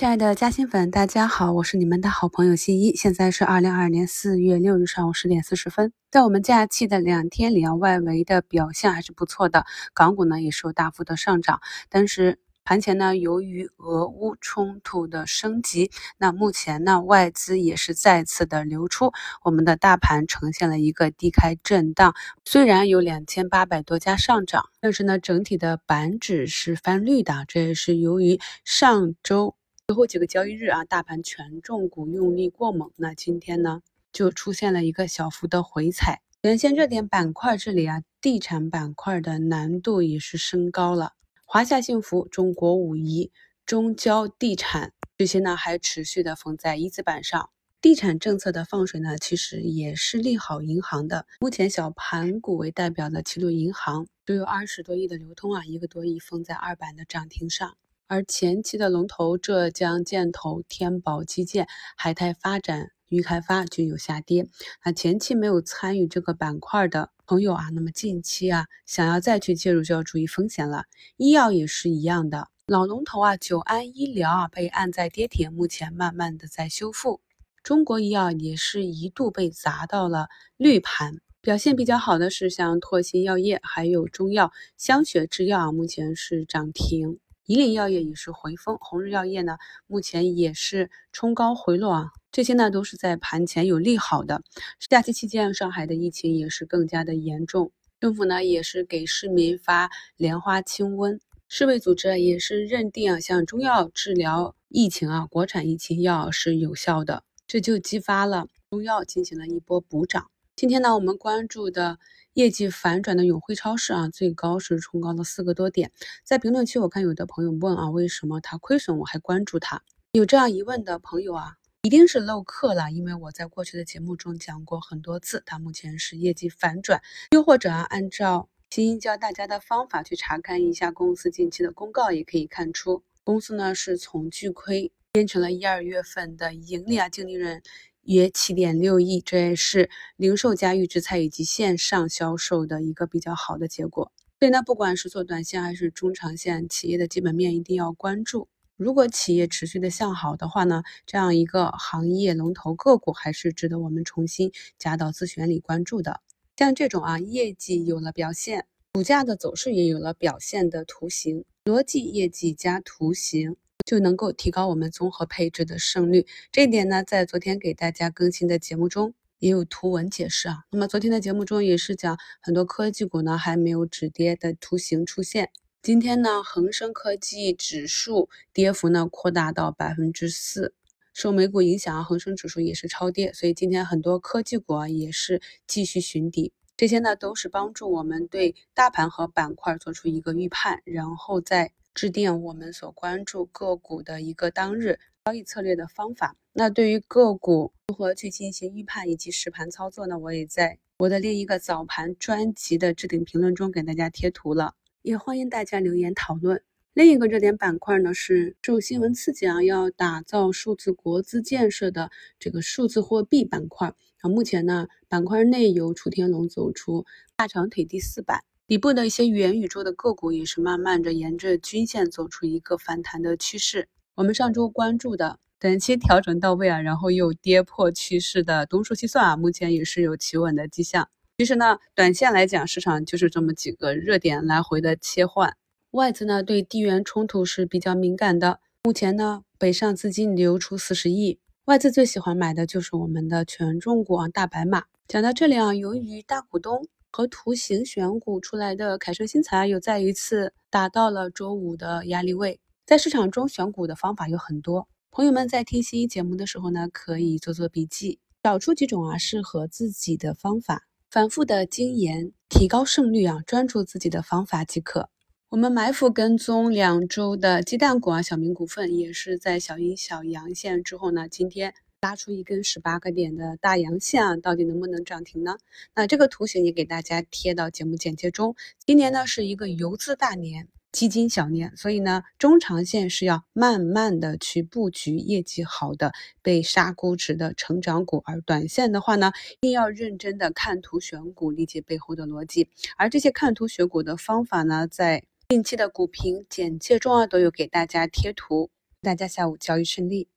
亲爱的嘉兴粉，大家好，我是你们的好朋友新一。现在是二零二二年四月六日上午十点四十分。在我们假期的两天里啊，外围的表现还是不错的，港股呢也是有大幅的上涨。但是盘前呢，由于俄乌冲突的升级，那目前呢外资也是再次的流出，我们的大盘呈现了一个低开震荡。虽然有两千八百多家上涨，但是呢整体的板指是翻绿的，这也是由于上周。最后几个交易日啊，大盘权重股用力过猛，那今天呢就出现了一个小幅的回踩。原先热点板块这里啊，地产板块的难度也是升高了。华夏幸福、中国武夷、中交地产这些呢还持续的封在一字板上。地产政策的放水呢，其实也是利好银行的。目前小盘股为代表的齐鲁银行都有二十多亿的流通啊，一个多亿封在二板的涨停上。而前期的龙头浙江建投、天宝基建、海泰发展、渝开发均有下跌。那前期没有参与这个板块的朋友啊，那么近期啊，想要再去介入就要注意风险了。医药也是一样的，老龙头啊，九安医疗啊被按在跌停，目前慢慢的在修复。中国医药也是一度被砸到了绿盘，表现比较好的是像拓新药业，还有中药香雪制药啊，目前是涨停。以岭药业也是回风，红日药业呢，目前也是冲高回落啊，这些呢都是在盘前有利好的。假期期间，上海的疫情也是更加的严重，政府呢也是给市民发莲花清瘟，世卫组织也是认定啊，像中药治疗疫情啊，国产疫情药是有效的，这就激发了中药进行了一波补涨。今天呢，我们关注的业绩反转的永辉超市啊，最高是冲高了四个多点。在评论区，我看有的朋友问啊，为什么它亏损我还关注它？有这样疑问的朋友啊，一定是漏课了，因为我在过去的节目中讲过很多次，它目前是业绩反转。又或者啊，按照新一教大家的方法去查看一下公司近期的公告，也可以看出公司呢是从巨亏变成了一二月份的盈利啊，净利润。约七点六亿，这也是零售加预制菜以及线上销售的一个比较好的结果。所以呢，不管是做短线还是中长线，企业的基本面一定要关注。如果企业持续的向好的话呢，这样一个行业龙头个股还是值得我们重新加到自选里关注的。像这种啊，业绩有了表现，股价的走势也有了表现的图形，逻辑业绩加图形。就能够提高我们综合配置的胜率。这一点呢，在昨天给大家更新的节目中也有图文解释啊。那么昨天的节目中也是讲很多科技股呢还没有止跌的图形出现。今天呢，恒生科技指数跌幅呢扩大到百分之四，受美股影响啊，恒生指数也是超跌，所以今天很多科技股啊也是继续寻底。这些呢都是帮助我们对大盘和板块做出一个预判，然后再。制定我们所关注个股的一个当日交易策略的方法。那对于个股如何去进行预判以及实盘操作呢？我也在我的另一个早盘专辑的置顶评论中给大家贴图了，也欢迎大家留言讨论。另一个热点板块呢是受新闻刺激啊，要打造数字国资建设的这个数字货币板块啊。目前呢，板块内有楚天龙走出大长腿第四板。底部的一些元宇宙的个股也是慢慢的沿着均线走出一个反弹的趋势。我们上周关注的短期调整到位啊，然后又跌破趋势的东数西算啊，目前也是有企稳的迹象。其实呢，短线来讲，市场就是这么几个热点来回的切换。外资呢对地缘冲突是比较敏感的，目前呢北上资金流出四十亿，外资最喜欢买的就是我们的权重股啊，大白马。讲到这里啊，由于大股东。和图形选股出来的凯盛新材又再一次达到了周五的压力位。在市场中选股的方法有很多，朋友们在听新一节目的时候呢，可以做做笔记，找出几种啊适合自己的方法，反复的精研，提高胜率啊，专注自己的方法即可。我们埋伏跟踪两周的鸡蛋股啊，小明股份也是在小阴小阳线之后呢，今天。拉出一根十八个点的大阳线啊，到底能不能涨停呢？那这个图形也给大家贴到节目简介中。今年呢是一个游资大年，基金小年，所以呢中长线是要慢慢的去布局业绩好的被杀估值的成长股，而短线的话呢，一定要认真的看图选股，理解背后的逻辑。而这些看图选股的方法呢，在近期的股评简介中啊都有给大家贴图。大家下午交易顺利。